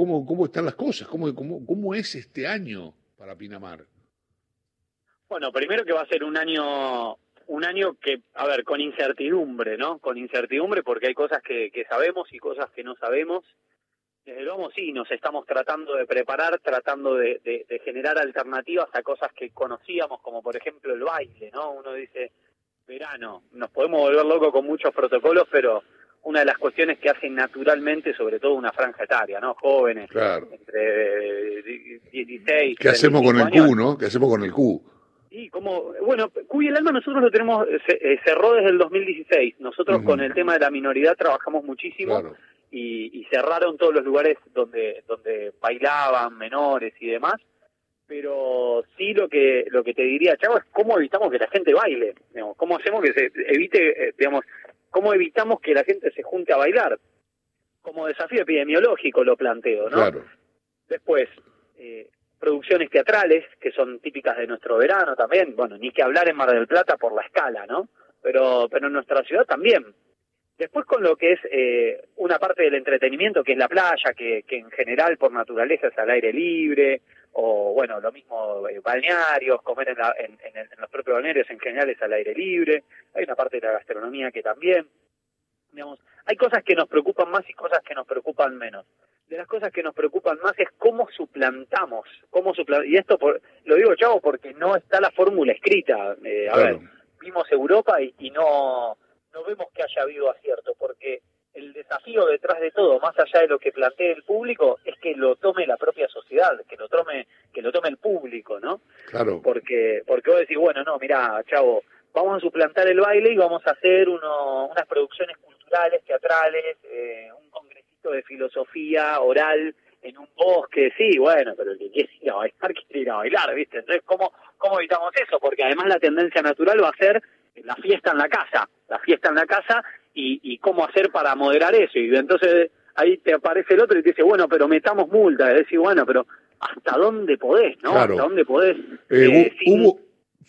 cómo, cómo están las cosas, cómo, cómo, cómo es este año para Pinamar. Bueno, primero que va a ser un año un año que, a ver, con incertidumbre, ¿no? Con incertidumbre porque hay cosas que, sabemos y cosas que no sabemos. Desde luego sí, nos estamos tratando de preparar, tratando de, de, generar alternativas a cosas que conocíamos, como por ejemplo el baile, ¿no? Uno dice, verano, nos podemos volver locos con muchos protocolos, pero una de las cuestiones que hacen naturalmente, sobre todo una franja etaria, ¿no? Jóvenes, claro. entre 16... ¿Qué hacemos con el Q, no? ¿Qué hacemos con el Q? Y como, bueno, Cuy el Alma nosotros lo tenemos, eh, cerró desde el 2016. Nosotros con el tema de la minoridad trabajamos muchísimo y, cerraron todos los lugares donde, donde bailaban menores y demás. Pero sí lo que, lo que te diría, Chavo, es cómo evitamos que la gente baile. Digamos, cómo hacemos que se evite, eh, digamos, cómo evitamos que la gente se junte a bailar. Como desafío epidemiológico lo planteo, ¿no? Claro. Después, eh, producciones teatrales que son típicas de nuestro verano también, bueno, ni que hablar en Mar del Plata por la escala, ¿no? Pero, pero en nuestra ciudad también. Después con lo que es eh, una parte del entretenimiento, que es la playa, que, que en general por naturaleza es al aire libre, o bueno, lo mismo eh, balnearios, comer en, en, en, los propios balnearios en general es al aire libre, hay una parte de la gastronomía que también, digamos, hay cosas que nos preocupan más y cosas que nos preocupan menos. De las cosas que nos preocupan más es cómo suplantamos, cómo y esto por, lo digo chavo porque no está la fórmula escrita, eh, a ver, vimos Europa y, y, no, no vemos que haya habido acierto, porque el desafío detrás de todo, más allá de lo que plantee el público, es que lo tome la propia sociedad, que lo tome, que lo tome el público, ¿no? Claro. Porque, porque vos decís, bueno, no, mira, chavo, vamos a suplantar el baile y vamos a hacer uno, unas producciones culturales, teatrales, eh, un de filosofía oral en un bosque, sí, bueno, pero el que quiere ir a bailar, quiere ir a bailar, ¿viste? Entonces, ¿cómo, ¿cómo evitamos eso? Porque además la tendencia natural va a ser la fiesta en la casa, la fiesta en la casa y, y cómo hacer para moderar eso. Y entonces ahí te aparece el otro y te dice, bueno, pero metamos multa. Y decís, bueno, pero ¿hasta dónde podés, no? ¿Hasta dónde podés? Eh, eh hubo,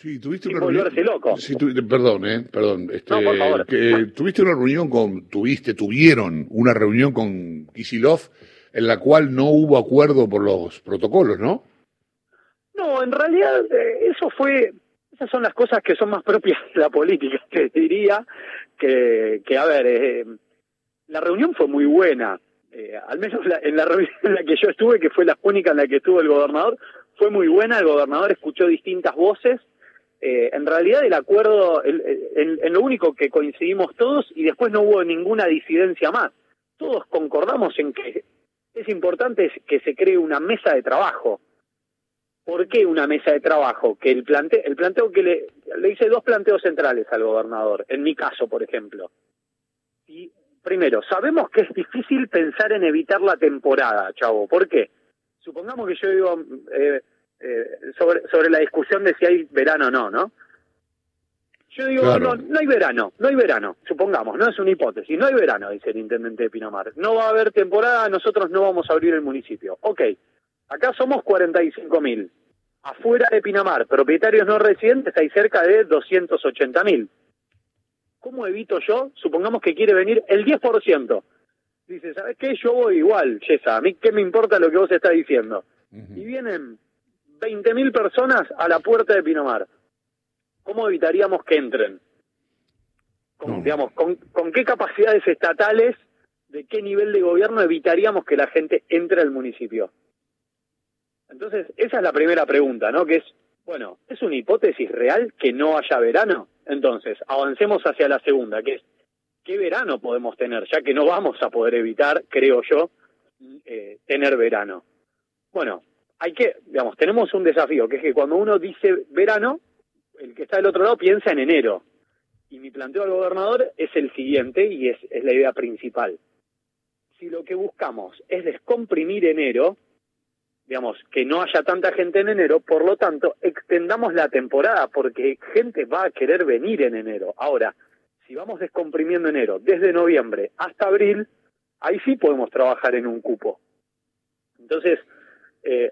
Sí, tuviste una reunión. Loco. Sí, perdón, eh, perdón. Este, Que, tuviste una reunión con, tuviste, tuvieron una reunión con Kisilov en la cual no hubo acuerdo por los protocolos, ¿no? No, en realidad eh, eso fue, esas son las cosas que son más propias de la política, te diría, que, que a ver, eh, la reunión fue muy buena, eh, al menos en la reunión en la que yo estuve, que fue la única en la que estuvo el gobernador, fue muy buena, el gobernador escuchó distintas voces, eh, en realidad el acuerdo, en lo único que coincidimos todos y después no hubo ninguna disidencia más. Todos concordamos en que es importante que se cree una mesa de trabajo. ¿Por qué una mesa de trabajo? Que el, plante, el planteo que le, le hice dos planteos centrales al gobernador, en mi caso, por ejemplo. Primero, sabemos que es difícil pensar en evitar la temporada, chavo. ¿Por qué? Supongamos que yo digo, eh, eh, sobre, sobre la discusión de si hay verano o no, ¿no? Yo digo, no, no hay verano, no hay verano, supongamos, no es una hipótesis, no hay verano, dice el intendente de Pinamar. No va a haber temporada, nosotros no vamos a abrir el municipio. Ok, acá somos 45 mil. Afuera de Pinamar, propietarios no residentes, hay cerca de 280 mil. ¿Cómo evito yo? Supongamos que quiere venir el 10%. Dice, ¿sabes qué? Yo voy igual, Yesa, a mí qué me importa lo que vos estás diciendo. Y vienen 20.000 personas a la puerta de Pinamar. ¿Cómo evitaríamos que entren? Con, digamos, con, qué capacidades estatales, de qué nivel de gobierno evitaríamos que la gente entre al municipio? Entonces, esa es la primera pregunta, ¿no? Que es, bueno, ¿es una hipótesis real que no haya verano? Entonces, avancemos hacia la segunda, que es, ¿qué verano podemos tener? Ya que no vamos a poder evitar, creo yo, eh, tener verano. Bueno, hay que, digamos, tenemos un desafío, que es que cuando uno dice verano, el que está del otro lado piensa en enero. Y mi planteo al gobernador es el siguiente, y es, es la idea principal. Si lo que buscamos es descomprimir enero, digamos, que no haya tanta gente en enero, por lo tanto, extendamos la temporada, porque gente va a querer venir en enero. Ahora, si vamos descomprimiendo enero desde noviembre hasta abril, ahí sí podemos trabajar en un cupo. Entonces, eh,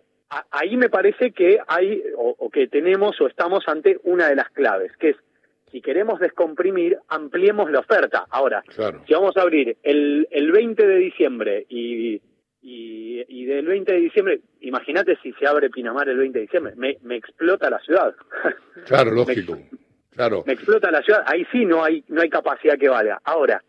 ahí me parece que hay o, que tenemos o estamos ante una de las claves, que es si queremos descomprimir, ampliemos la oferta. Ahora, si vamos a abrir el, el 20 de diciembre y, y, del 20 de diciembre, imagínate si se abre Pinamar el 20 de diciembre, me, me explota la ciudad. Claro, lógico. claro. Me explota la ciudad, ahí sí no hay, no hay capacidad que valga. Ahora,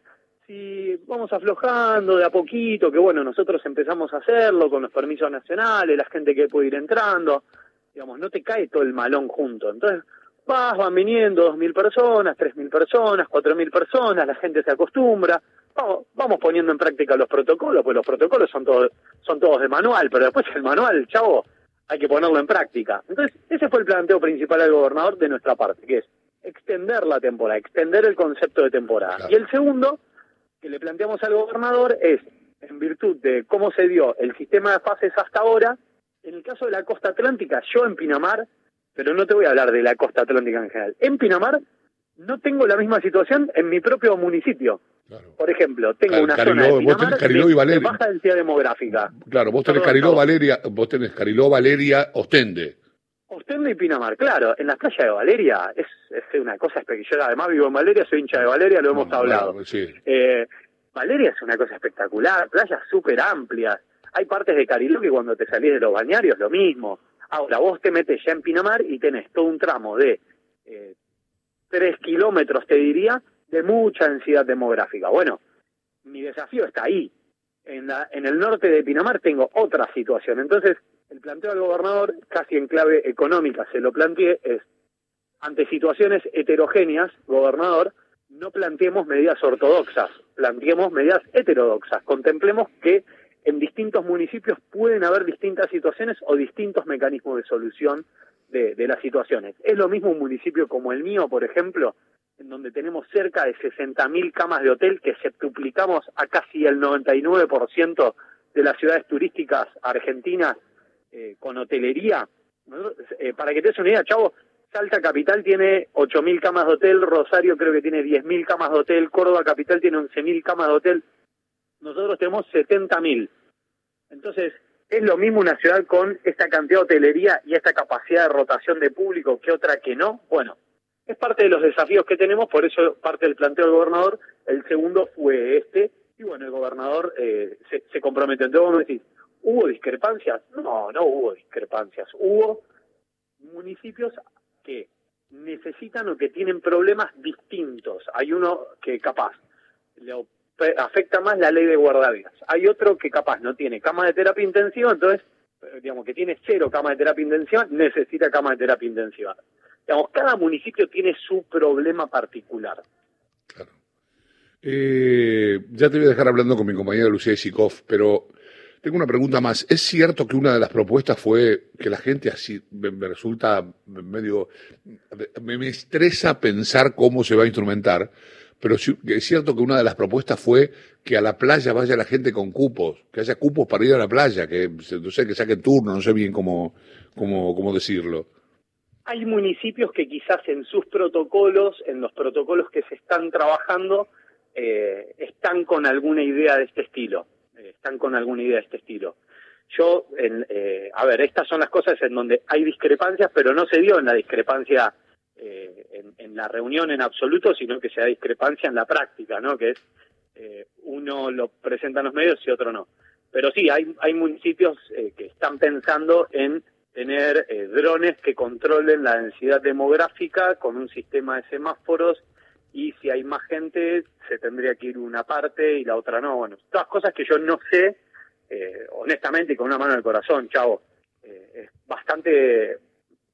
si vamos aflojando de a poquito, que bueno, nosotros empezamos a hacerlo con los permisos nacionales, la gente que puede ir entrando, digamos, no te cae todo el malón junto. Entonces, vas, van viniendo dos mil personas, tres mil personas, cuatro mil personas, la gente se acostumbra, vamos, vamos poniendo en práctica los protocolos, pues los protocolos son todos, son todos de manual, pero después el manual, chavo, hay que ponerlo en práctica. Entonces, ese fue el planteo principal del gobernador de nuestra parte, que es extender la temporada, extender el concepto de temporada. Y el segundo, que le planteamos al gobernador es, en virtud de cómo se dio el sistema de fases hasta ahora, en el caso de la costa atlántica, yo en Pinamar, pero no te voy a hablar de la costa atlántica en general, en Pinamar no tengo la misma situación en mi propio municipio. Por ejemplo, tengo una zona de, Pinamar de, baja densidad demográfica. Claro, vos tenés Cariló, Valeria, vos tenés Cariló, Valeria, Ostende. Ostende y Pinamar, claro, en la playa de Valeria es, es una cosa espectacular. Además vivo en Valeria, soy hincha de Valeria, lo hemos hablado. Eh, Valeria es una cosa espectacular, playas súper amplias. Hay partes de Cariló que cuando te salís de los bañarios lo mismo. Ahora, vos te metes ya en Pinamar y tenés todo un tramo de eh, tres kilómetros, te diría, de mucha densidad demográfica. Bueno, mi desafío está ahí. En, la, en el norte de Pinamar tengo otra situación. Entonces, el planteo del gobernador, casi en clave económica, se lo planteé, es, ante situaciones heterogéneas, gobernador, no planteemos medidas ortodoxas, planteemos medidas heterodoxas, contemplemos que en distintos municipios pueden haber distintas situaciones o distintos mecanismos de solución de, de las situaciones. Es lo mismo un municipio como el mío, por ejemplo, en donde tenemos cerca de 60.000 camas de hotel que septuplicamos a casi el 99% de las ciudades turísticas argentinas eh, con hotelería. Eh, para que te des una idea, chavo, Salta Capital tiene 8.000 camas de hotel, Rosario creo que tiene 10.000 camas de hotel, Córdoba Capital tiene 11.000 camas de hotel, nosotros tenemos 70.000. Entonces, es lo mismo una ciudad con esta cantidad de hotelería y esta capacidad de rotación de público que otra que no. Bueno, es parte de los desafíos que tenemos, por eso parte del planteo del gobernador. El segundo fue este, y bueno, el gobernador eh, se, comprometió. Entonces vos me decís, ¿Hubo discrepancias? No, no hubo discrepancias. Hubo municipios que necesitan o que tienen problemas distintos. Hay uno que capaz le afecta más la ley de guardavidas. Hay otro que capaz no tiene cama de terapia intensiva, entonces, eh, digamos que tiene cero cama de terapia intensiva, necesita cama de terapia intensiva. Cada municipio tiene su problema particular. Claro. Eh, ya te voy a dejar hablando con mi compañera Lucía Isikov, pero tengo una pregunta más. ¿Es cierto que una de las propuestas fue que la gente así me, resulta medio. Me, estresa pensar cómo se va a instrumentar, pero es cierto que una de las propuestas fue que a la playa vaya la gente con cupos, que haya cupos para ir a la playa, que no sé, que saquen turno, no sé bien cómo, cómo, cómo decirlo. Hay municipios que quizás en sus protocolos, en los protocolos que se están trabajando, eh, están con alguna idea de este estilo están con alguna idea de este estilo. Yo, en, eh, a ver, estas son las cosas en donde hay discrepancias, pero no se dio en la discrepancia eh, en, la reunión en absoluto, sino que se da discrepancia en la práctica, ¿no? Que es eh, uno lo presenta en los medios y otro no. Pero sí, hay, hay municipios que están pensando en tener drones que controlen la densidad demográfica con un sistema de semáforos y si hay más gente se tendría que ir una parte y la otra no. Bueno, todas cosas que yo no sé, eh, honestamente, y con una mano en el corazón, chavo, eh, es bastante,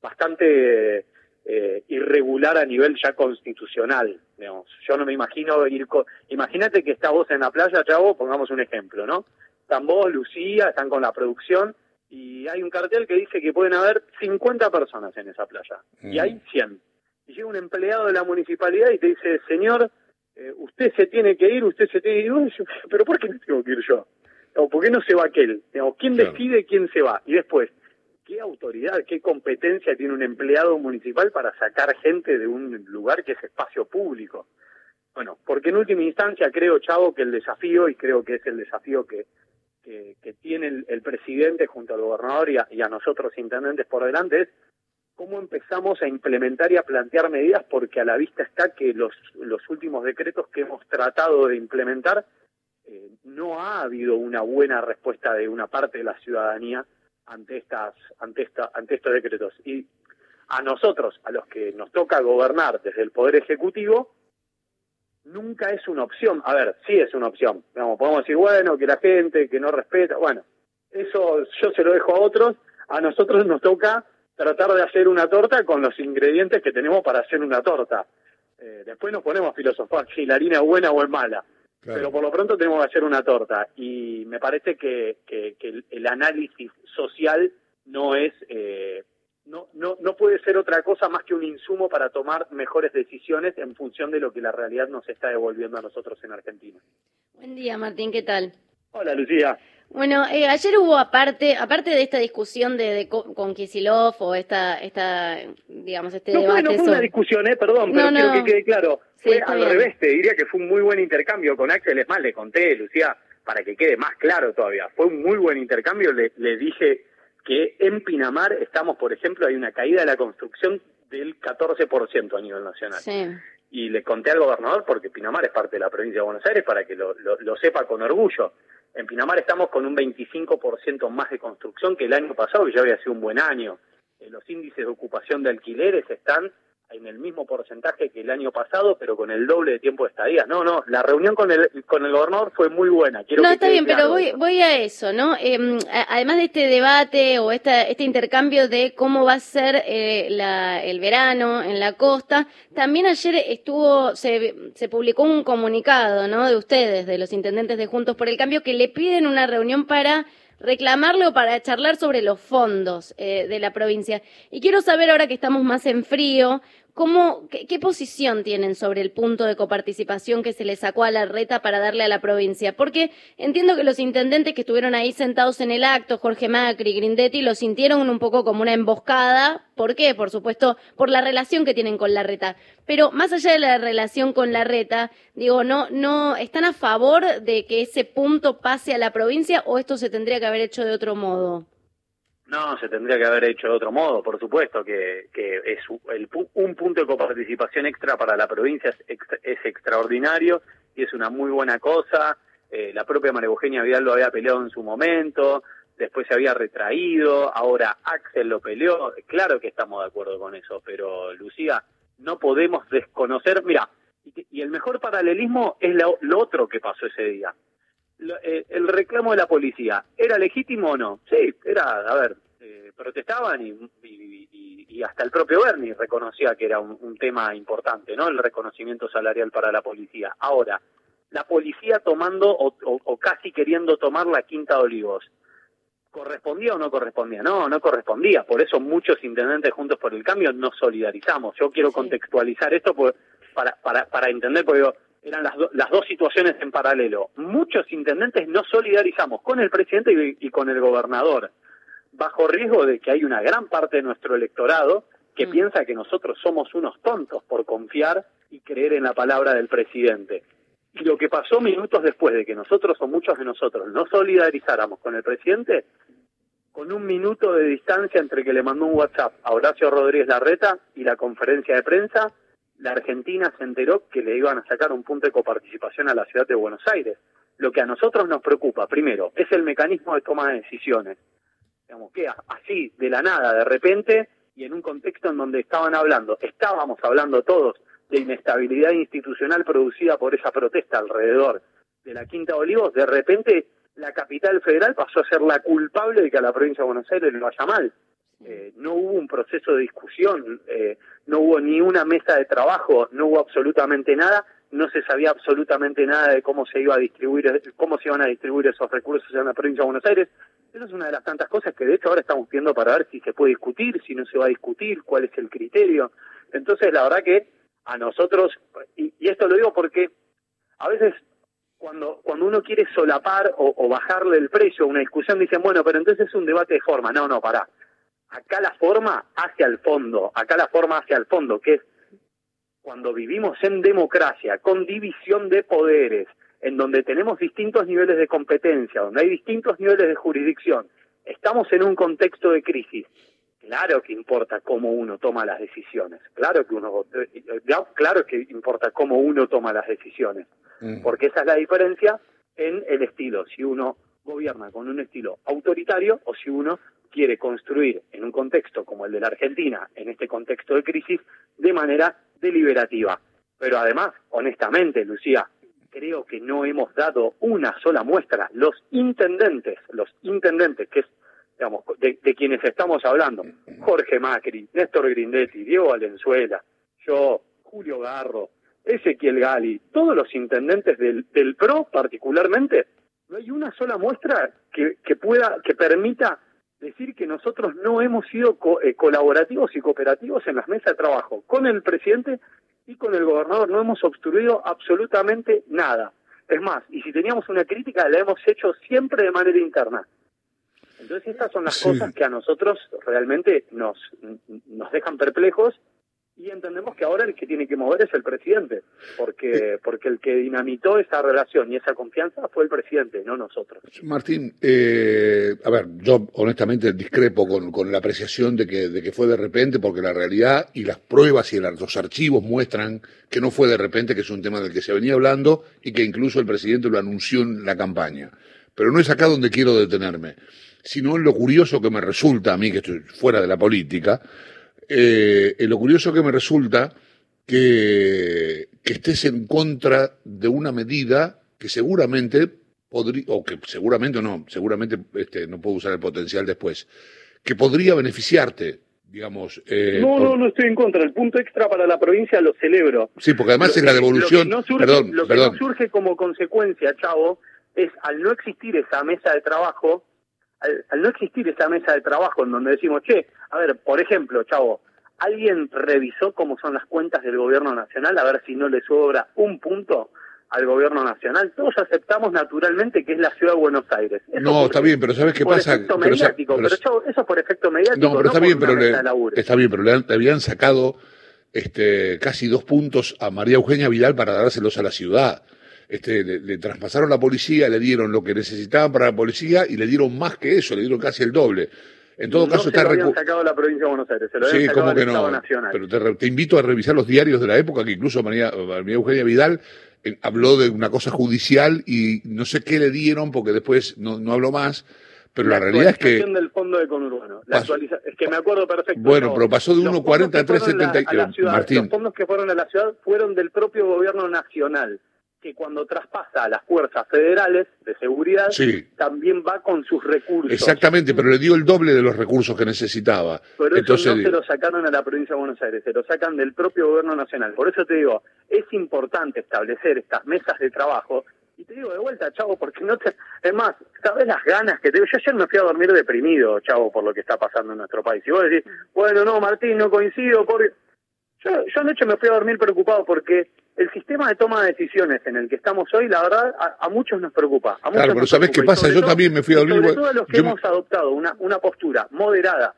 bastante eh, irregular a nivel ya constitucional. Digamos. Yo no me imagino ir con... Imagínate que estás vos en la playa, chavo, pongamos un ejemplo, ¿no? Están vos, Lucía, están con la producción y hay un cartel que dice que pueden haber 50 personas en esa playa y hay 100 y llega un empleado de la municipalidad y te dice, señor, eh, usted se tiene que ir, usted se tiene que ir, pero ¿por qué no tengo que ir yo? O ¿por qué no se va aquel? ¿Quién decide quién se va? Y después, ¿qué autoridad, qué competencia tiene un empleado municipal para sacar gente de un lugar que es espacio público? Bueno, porque en última instancia creo, Chavo, que el desafío, y creo que es el desafío que, que, tiene el, presidente junto al gobernador y a, y a nosotros intendentes por delante, es cómo empezamos a implementar y a plantear medidas, porque a la vista está que los, los últimos decretos que hemos tratado de implementar eh, no ha habido una buena respuesta de una parte de la ciudadanía ante estas ante esta ante estos decretos. Y a nosotros a los que nos toca gobernar desde el poder ejecutivo nunca es una opción. A ver sí es una opción. Digamos, podemos decir bueno que la gente que no respeta bueno eso yo se lo dejo a otros. A nosotros nos toca tratar de hacer una torta con los ingredientes que tenemos para hacer una torta. Eh, después nos ponemos a filosofar si la harina es buena o es mala. Pero por lo pronto tenemos que hacer una torta. Y me parece que, que, el, análisis social no es eh, no, no, no puede ser otra cosa más que un insumo para tomar mejores decisiones en función de lo que la realidad nos está devolviendo a nosotros en Argentina. Buen día, Martín, ¿qué tal? Hola, Lucía. Bueno, eh, ayer hubo aparte, aparte de esta discusión de, con Kisilov o esta, esta, digamos, este debate. no fue una discusión, eh, perdón, pero quiero que quede claro. fue al revés, te diría que fue un muy buen intercambio con Axel. Es más, le conté, Lucía, para que quede más claro todavía. Fue un muy buen intercambio. Le, le dije que en Pinamar estamos, por ejemplo, hay una caída de la construcción del 14% a nivel nacional. Sí. Y le conté al gobernador, porque Pinamar es parte de la provincia de Buenos Aires, para que lo, lo sepa con orgullo en Pinamar estamos con un 25% más de construcción que el año pasado, que ya había sido un buen año. Eh, los índices de ocupación de alquileres están en el mismo porcentaje que el año pasado, pero con el doble de tiempo de estadía. No, no, la reunión con el, con el gobernador fue muy buena. Quiero no, está bien, pero voy, voy a eso, ¿no? Em, además de este debate o esta, este intercambio de cómo va a ser eh, la, el verano en la costa, también ayer estuvo, se, se publicó un comunicado, ¿no? De ustedes, de los intendentes de Juntos por el Cambio, que le piden una reunión para reclamarle o para charlar sobre los fondos eh, de la provincia. Y quiero saber, ahora que estamos más en frío, ¿Cómo, qué, posición tienen sobre el punto de coparticipación que se le sacó a la reta para darle a la provincia? Porque entiendo que los intendentes que estuvieron ahí sentados en el acto, Jorge Macri, Grindetti, lo sintieron un poco como una emboscada. ¿Por qué? Por supuesto, por la relación que tienen con la reta. Pero más allá de la relación con la reta, digo, no, no, ¿están a favor de que ese punto pase a la provincia o esto se tendría que haber hecho de otro modo? No, se tendría que haber hecho de otro modo, por supuesto, que, que es el, un punto de coparticipación extra para la provincia es, es extraordinario y es una muy buena cosa. Eh, la propia María Eugenia Vidal lo había peleado en su momento, después se había retraído, ahora Axel lo peleó. Claro que estamos de acuerdo con eso, pero Lucía, no podemos desconocer. Mira, y, el mejor paralelismo es lo otro que pasó ese día el reclamo de la policía, ¿era legítimo o no? Sí, era, a ver, eh, protestaban y, hasta el propio Bernie reconocía que era un, tema importante, ¿no? El reconocimiento salarial para la policía. Ahora, la policía tomando o, casi queriendo tomar la Quinta de Olivos. ¿Correspondía o no correspondía? No, no correspondía. Por eso muchos intendentes juntos por el cambio nos solidarizamos. Yo quiero contextualizar esto para, para, para entender, porque digo, eran las, las dos situaciones en paralelo. Muchos intendentes nos solidarizamos con el presidente y, con el gobernador, bajo riesgo de que hay una gran parte de nuestro electorado que mm. piensa que nosotros somos unos tontos por confiar y creer en la palabra del presidente. Y lo que pasó minutos después de que nosotros o muchos de nosotros nos solidarizáramos con el presidente, con un minuto de distancia entre que le mandó un WhatsApp a Horacio Rodríguez Larreta y la conferencia de prensa, la Argentina se enteró que le iban a sacar un punto de coparticipación a la ciudad de Buenos Aires. Lo que a nosotros nos preocupa, primero, es el mecanismo de toma de decisiones. Digamos, que así, de la nada, de repente, y en un contexto en donde estaban hablando, estábamos hablando todos de inestabilidad institucional producida por esa protesta alrededor de la Quinta de Olivos, de repente la capital federal pasó a ser la culpable de que a la provincia de Buenos Aires le vaya mal. Eh, no hubo un proceso de discusión, eh, no hubo ni una mesa de trabajo, no hubo absolutamente nada, no se sabía absolutamente nada de cómo se iba a distribuir, cómo se iban a distribuir esos recursos en la provincia de Buenos Aires. Esa es una de las tantas cosas que de hecho ahora estamos viendo para ver si se puede discutir, si no se va a discutir, cuál es el criterio. Entonces, la verdad que a nosotros, y, esto lo digo porque a veces cuando, cuando uno quiere solapar o, o bajarle el precio a una discusión, dicen, bueno, pero entonces es un debate de forma. No, no, pará acá la forma hacia el fondo, acá la forma hacia el fondo, que es cuando vivimos en democracia, con división de poderes, en donde tenemos distintos niveles de competencia, donde hay distintos niveles de jurisdicción, estamos en un contexto de crisis. Claro que importa cómo uno toma las decisiones, claro que uno, claro que importa cómo uno toma las decisiones, mm. porque esa es la diferencia en el estilo, si uno gobierna con un estilo autoritario o si uno quiere construir en un contexto como el de la Argentina, en este contexto de crisis, de manera deliberativa. Pero además, honestamente, Lucía, creo que no hemos dado una sola muestra. Los intendentes, los intendentes, que es, digamos, de, quienes estamos hablando, Jorge Macri, Néstor Grindetti, Diego Valenzuela, yo, Julio Garro, Ezequiel Gali, todos los intendentes del, del PRO particularmente, no hay una sola muestra que, que pueda, que permita decir que nosotros no hemos sido eh, colaborativos y cooperativos en las mesas de trabajo con el presidente y con el gobernador. No hemos obstruido absolutamente nada. Es más, y si teníamos una crítica, la hemos hecho siempre de manera interna. Entonces estas son las cosas que a nosotros realmente nos, nos dejan perplejos y entendemos que ahora el que tiene que mover es el presidente, porque, porque el que dinamitó esa relación y esa confianza fue el presidente, no nosotros. Martín, eh, a ver, yo honestamente discrepo con, con, la apreciación de que, de que fue de repente, porque la realidad y las pruebas y los archivos muestran que no fue de repente, que es un tema del que se venía hablando y que incluso el presidente lo anunció en la campaña. Pero no es acá donde quiero detenerme, sino en lo curioso que me resulta a mí, que estoy fuera de la política, eh, lo curioso que me resulta que, que estés en contra de una medida que seguramente podría, o que seguramente no, seguramente este, no puedo usar el potencial después, que podría beneficiarte, digamos. Eh, no, no, no estoy en contra. El punto extra para la provincia lo celebro. Sí, porque además es la devolución. Lo que no surge, perdón, lo que no surge como consecuencia, Chavo, es al no existir esa mesa de trabajo, al, no existir esa mesa de trabajo en donde decimos, che, a ver, por ejemplo, chavo, ¿alguien revisó cómo son las cuentas del gobierno nacional a ver si no le sobra un punto? al gobierno nacional. Todos aceptamos naturalmente que es la ciudad de Buenos Aires. no, está bien, pero ¿sabes qué pasa? Efecto mediático, pero, eso es por efecto mediático. No, pero está bien, pero le, está bien, pero le, habían sacado este, casi dos puntos a María Eugenia Vidal para dárselos a la ciudad este, le, traspasaron la policía, le dieron lo que necesitaban para la policía y le dieron más que eso, le dieron casi el doble. En todo caso, se lo habían sacado la provincia de Buenos Aires, se lo habían sacado que no? Nacional. Pero te, invito a revisar los diarios de la época, que incluso María, María Eugenia Vidal eh, habló de una cosa judicial y no sé qué le dieron, porque después no, no habló más. Pero la, realidad es que. del fondo de conurbano. La es que me acuerdo perfecto. Bueno, pero pasó de 1,40 a 3,70. Martín. Los fondos que fueron a la ciudad fueron del propio gobierno nacional que cuando traspasa a las fuerzas federales de seguridad, también va con sus recursos. Exactamente, pero le dio el doble de los recursos que necesitaba. Pero eso no se lo sacaron a la provincia de Buenos Aires, se lo sacan del propio gobierno nacional. Por eso te digo, es importante establecer estas mesas de trabajo. Y te digo de vuelta, chavo, porque no te... Es más, ¿sabes las ganas que tengo? Yo ayer me fui a dormir deprimido, chavo, por lo que está pasando en nuestro país. Y vos decís, bueno, no, Martín, no coincido, porque... Yo, yo anoche me fui a dormir preocupado porque el sistema de toma de decisiones en el que estamos hoy, la verdad, a, muchos nos preocupa. claro, pero ¿sabes qué pasa? Yo también me fui a dormir. Sobre todo los que hemos adoptado una, una postura moderada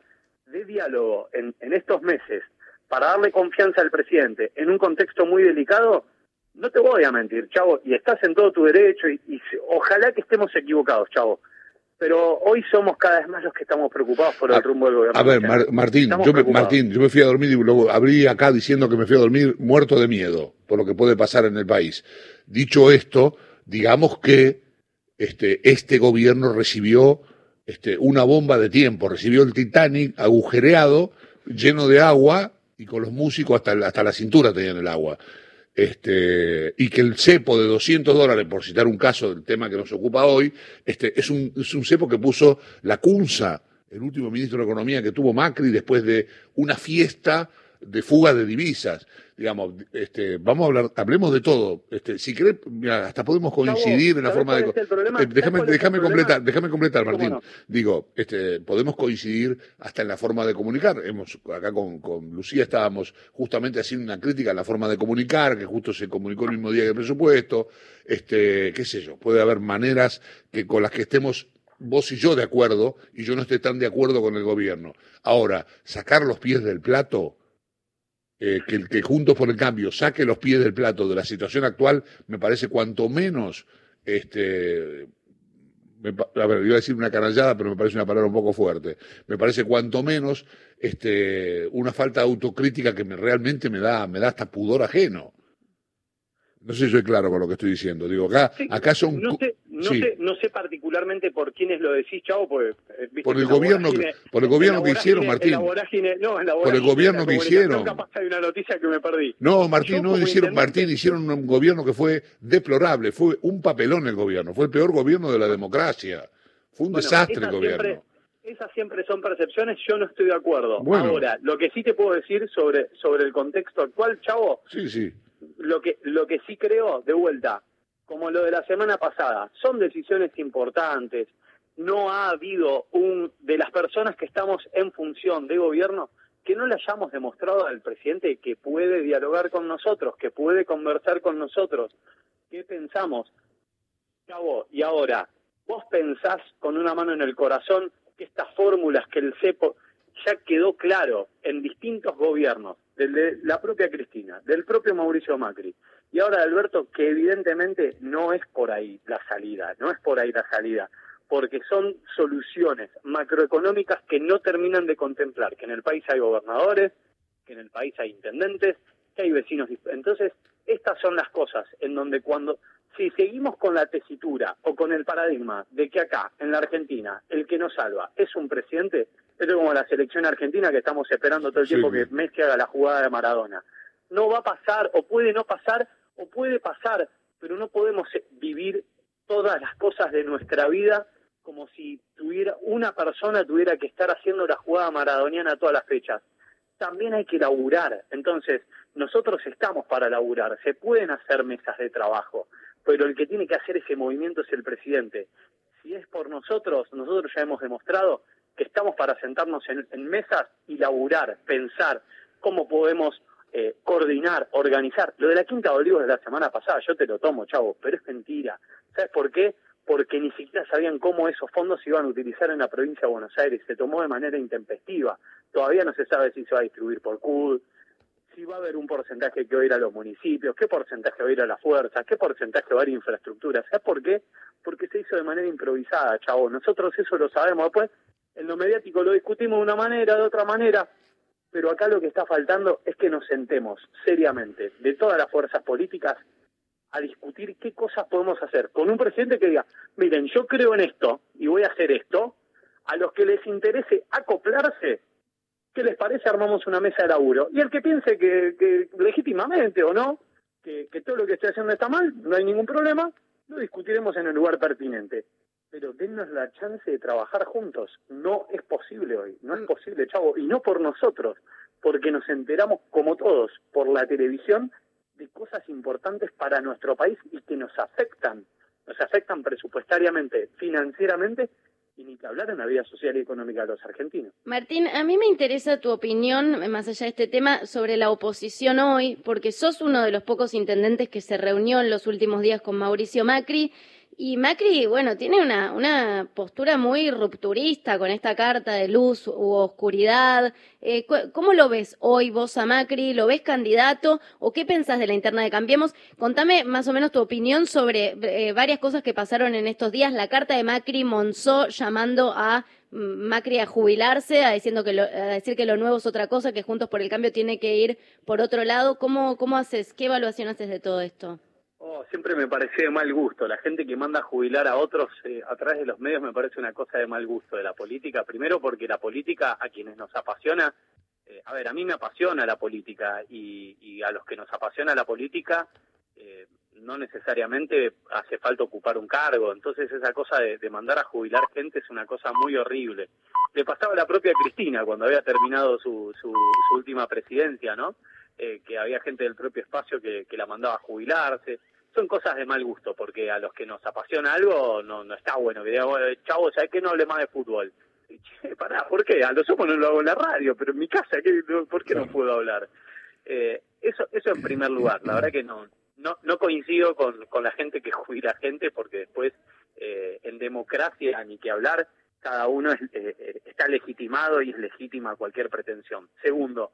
de diálogo en, en estos meses para darle confianza al presidente en un contexto muy delicado, no te voy a mentir, chavo, y estás en todo tu derecho y, y ojalá que estemos equivocados, chavo pero hoy somos cada vez más los que estamos preocupados por el rumbo del gobierno. A ver, Martín, yo me, Martín, yo me fui a dormir y luego abrí acá diciendo que me fui a dormir muerto de miedo por lo que puede pasar en el país. Dicho esto, digamos que este, este gobierno recibió este, una bomba de tiempo, recibió el Titanic agujereado, lleno de agua y con los músicos hasta, hasta la cintura tenían el agua este, y que el cepo de 200 dólares, por citar un caso del tema que nos ocupa hoy, este, es, un, es un cepo que puso la CUNSA, el último ministro de Economía que tuvo Macri, después de una fiesta de fuga de divisas digamos, este, vamos a hablar, hablemos de todo. Este, si querés, hasta podemos coincidir en la forma de. Eh, déjame, déjame completar, déjame completar, Martín. Digo, este, podemos coincidir hasta en la forma de comunicar. Hemos, acá con, con Lucía estábamos justamente haciendo una crítica en la forma de comunicar, que justo se comunicó el mismo día que el presupuesto. Este, qué sé yo, puede haber maneras que con las que estemos vos y yo de acuerdo, y yo no esté tan de acuerdo con el gobierno. Ahora, sacar los pies del plato eh, que, que Juntos por el Cambio saque los pies del plato de la situación actual, me parece cuanto menos, este, a ver, iba a decir una canallada, pero me parece una palabra un poco fuerte. Me parece cuanto menos este, una falta de autocrítica que me, realmente me da, me da hasta pudor ajeno. No sé si soy claro con lo que estoy diciendo. Digo, acá, acá son... No sé, no, sé, no sé particularmente por quiénes lo decís, Chavo, porque... Eh, por el gobierno, que, por el gobierno que hicieron, Martín. no, por el gobierno que hicieron. Capaz hay una noticia que me perdí. No, Martín, no hicieron, Martín, hicieron un gobierno que fue deplorable, fue un papelón el gobierno, fue el peor gobierno de la democracia. Fue un desastre el gobierno. esas siempre son percepciones, yo no estoy de acuerdo. Ahora, lo que sí te puedo decir sobre, sobre el contexto actual, Chavo, sí, sí lo que, lo que sí creo, de vuelta, como lo de la semana pasada, son decisiones importantes. No ha habido un de las personas que estamos en función de gobierno que no le hayamos demostrado al presidente que puede dialogar con nosotros, que puede conversar con nosotros. ¿Qué pensamos? Y ahora, vos pensás con una mano en el corazón que estas fórmulas que el CEPO ya quedó claro en distintos gobiernos, del de la propia Cristina, del propio Mauricio Macri, y ahora Alberto, que evidentemente no es por ahí la salida, no es por ahí la salida, porque son soluciones macroeconómicas que no terminan de contemplar, que en el país hay gobernadores, que en el país hay intendentes, que hay vecinos. Entonces, estas son las cosas en donde cuando, si seguimos con la tesitura o con el paradigma de que acá, en la Argentina, el que nos salva es un presidente, esto es como la selección argentina que estamos esperando todo el tiempo que Messi haga la jugada de Maradona. No va a pasar, o puede no pasar, o puede pasar, pero no podemos vivir todas las cosas de nuestra vida como si tuviera una persona tuviera que estar haciendo la jugada maradoniana todas las fechas. También hay que laburar. Entonces, nosotros estamos para laburar. Se pueden hacer mesas de trabajo, pero el que tiene que hacer ese movimiento es el presidente. Si es por nosotros, nosotros ya hemos demostrado que estamos para sentarnos en, mesas y laburar, pensar cómo podemos eh, coordinar, organizar. Lo de la Quinta de Olivos de la semana pasada, yo te lo tomo, chavo, pero es mentira. ¿Sabes por qué? Porque ni siquiera sabían cómo esos fondos se iban a utilizar en la provincia de Buenos Aires. Se tomó de manera intempestiva. Todavía no se sabe si se va a distribuir por CUD, si va a haber un porcentaje que va a ir a los municipios, qué porcentaje va a ir a la fuerza, qué porcentaje va a ir a infraestructura. ¿Sabes por qué? Porque se hizo de manera improvisada, chavo. Nosotros eso lo sabemos. Después en lo mediático lo discutimos de una manera, de otra manera, pero acá lo que está faltando es que nos sentemos seriamente de todas las fuerzas políticas a discutir qué cosas podemos hacer con un presidente que diga, miren, yo creo en esto y voy a hacer esto, a los que les interese acoplarse, ¿qué les parece? Armamos una mesa de laburo. Y el que piense que, legítimamente o no, que, que todo lo que esté haciendo está mal, no hay ningún problema, lo discutiremos en el lugar pertinente pero dennos la chance de trabajar juntos. No es posible hoy, no es mm. posible, chavo, y no por nosotros, porque nos enteramos como todos por la televisión de cosas importantes para nuestro país y que nos afectan, nos afectan presupuestariamente, financieramente hablar en la vida social y económica de los argentinos. Martín, a mí me interesa tu opinión, más allá de este tema, sobre la oposición hoy, porque sos uno de los pocos intendentes que se reunió en los últimos días con Mauricio Macri y Macri, bueno, tiene una, una postura muy rupturista con esta carta de luz u oscuridad. Eh, ¿Cómo lo ves hoy vos a Macri? ¿Lo ves candidato? ¿O qué pensás de la interna de Cambiemos? Contame más o menos tu opinión sobre eh, varias cosas que pasaron en estos días. La carta de Macri Monzó llamando a mm, Macri a jubilarse, a, diciendo que a decir que lo nuevo es otra cosa, que Juntos por el Cambio tiene que ir por otro lado. ¿Cómo, cómo haces? ¿Qué evaluación haces de todo esto? Oh, siempre me pareció de mal gusto. La gente que manda a jubilar a otros eh, a través de los medios me parece una cosa de mal gusto de la política. Primero porque la política a quienes nos apasiona, eh, a ver, a mí me apasiona la política y, a los que nos apasiona la política eh, no necesariamente hace falta ocupar un cargo. Entonces esa cosa de, mandar a jubilar gente es una cosa muy horrible. Le pasaba a la propia Cristina cuando había terminado su, su, última presidencia, ¿no? Que había gente del propio espacio que la mandaba a jubilarse son cosas de mal gusto, porque a los que nos apasiona algo no, no está bueno que digamos, chavo, ¿sabes qué no hable más de fútbol? Che, pará, ¿por qué? A lo sumo no lo hago en la radio, pero en mi casa, ¿por qué no puedo hablar? Eh, eso, eso en primer lugar, la verdad que no, no, no coincido con, con la gente que jubila gente, porque después eh, en democracia ni que hablar, cada uno eh, está legitimado y es legítima cualquier pretensión. Segundo,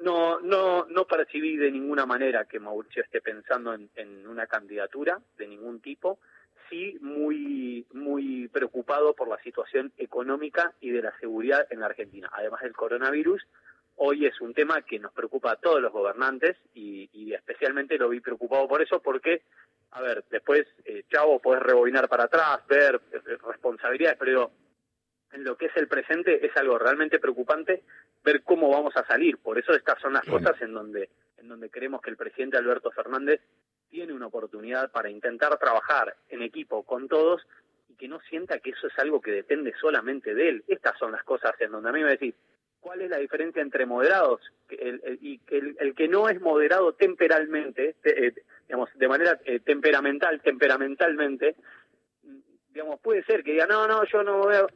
no, no, no percibí de ninguna manera que Mauricio esté pensando en, una candidatura de ningún tipo. Sí, muy, muy preocupado por la situación económica y de la seguridad en la Argentina. Además del coronavirus, hoy es un tema que nos preocupa a todos los gobernantes y, especialmente lo vi preocupado por eso porque, a ver, después, eh, Chavo, podés rebobinar para atrás, ver eh, responsabilidades, pero en lo que es el presente es algo realmente preocupante ver cómo vamos a salir. Por eso estas son las cosas en donde, en donde creemos que el presidente Alberto Fernández tiene una oportunidad para intentar trabajar en equipo con todos y que no sienta que eso es algo que depende solamente de él. Estas son las cosas en donde a mí me decís, ¿cuál es la diferencia entre moderados y el, el, que no es moderado temperalmente, eh, digamos, de manera eh, temperamental, temperamentalmente, digamos, puede ser que diga, no, no, yo no voy a...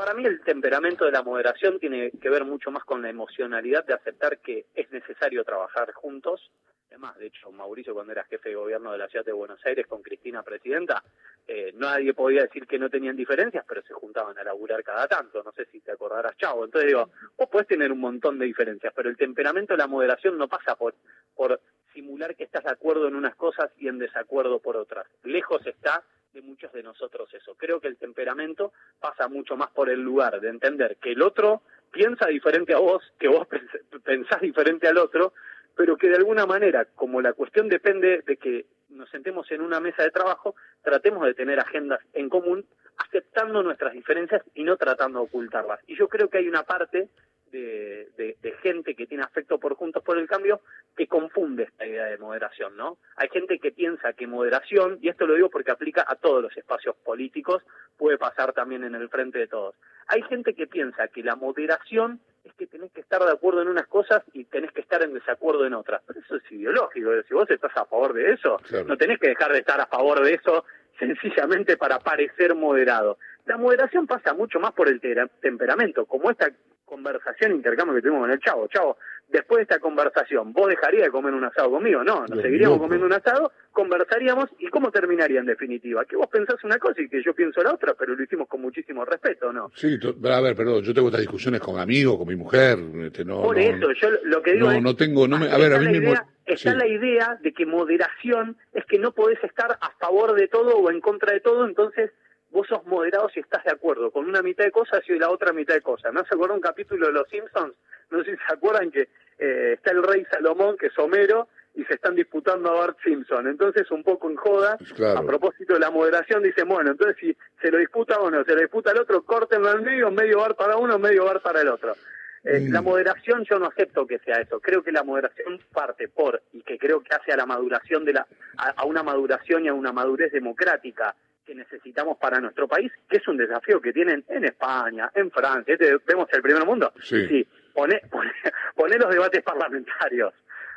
Para mí el temperamento de la moderación tiene que ver mucho más con la emocionalidad de aceptar que es necesario trabajar juntos. Además, de hecho, Mauricio cuando era jefe de gobierno de la ciudad de Buenos Aires con Cristina presidenta, eh, nadie podía decir que no tenían diferencias, pero se juntaban a laburar cada tanto. No sé si te acordarás, Chavo. Entonces digo, vos podés tener un montón de diferencias, pero el temperamento de la moderación no pasa por, por simular que estás de acuerdo en unas cosas y en desacuerdo por otras. Lejos está de muchos de nosotros eso. Creo que el temperamento pasa mucho más por el lugar de entender que el otro piensa diferente a vos, que vos pensás diferente al otro, pero que de alguna manera, como la cuestión depende de que nos sentemos en una mesa de trabajo, tratemos de tener agendas en común, aceptando nuestras diferencias y no tratando de ocultarlas. Y yo creo que hay una parte de, gente que tiene afecto por Juntos por el Cambio que confunde esta idea de moderación, ¿no? Hay gente que piensa que moderación, y esto lo digo porque aplica a todos los espacios políticos, puede pasar también en el frente de todos. Hay gente que piensa que la moderación es que tenés que estar de acuerdo en unas cosas y tenés que estar en desacuerdo en otras. Pero eso es ideológico, si vos estás a favor de eso, no tenés que dejar de estar a favor de eso sencillamente para parecer moderado. La moderación pasa mucho más por el temperamento, como esta conversación, intercambio que tuvimos con el chavo. Chavo, después de esta conversación, ¿vos dejarías de comer un asado conmigo? No, nos seguiríamos comiendo un asado, conversaríamos y ¿cómo terminaría en definitiva? Que vos pensás una cosa y que yo pienso la otra, pero lo hicimos con muchísimo respeto, ¿no? Sí, a ver, perdón, yo tengo estas discusiones con amigos, con mi mujer, este, no... Por eso, yo lo que digo no, No, tengo, no me, a ver, a mí mismo... Está la idea de que moderación es que no podés estar a favor de todo o en contra de todo, entonces vos sos moderado si estás de acuerdo con una mitad de cosas y la otra mitad de cosas. ¿No se acuerda un capítulo de Los Simpsons? No sé si se acuerdan que eh, está el rey Salomón, que es Homero, y se están disputando a Bart Simpson. Entonces, un poco en joda, a propósito de la moderación, dicen, bueno, entonces si se lo disputa uno, se lo disputa el otro, córtenlo al medio, medio bar para uno, medio bar para el otro. Eh, mm. La moderación yo no acepto que sea eso. Creo que la moderación parte por, y que creo que hace a la maduración de la, a una maduración y a una madurez democrática que necesitamos para nuestro país, que es un desafío que tienen en España, en Francia, este, vemos el primer mundo. Sí. sí pone, pone, los debates parlamentarios.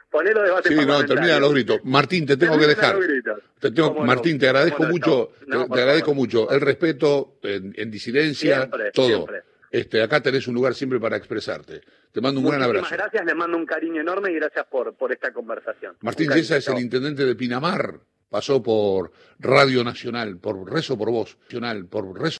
Poné los debates sí, no, termina los gritos. Martín, te tengo que dejar. Te tengo, Martín, te agradezco mucho, te, agradezco mucho el respeto en, disidencia, todo. Este, acá tenés un lugar siempre para expresarte. Te mando un gran abrazo. Muchas gracias, le mando un cariño enorme y gracias por, por esta conversación. Martín Yesa es el intendente de Pinamar pasó por Radio Nacional, por Rezo por Voz, Nacional, por Rezo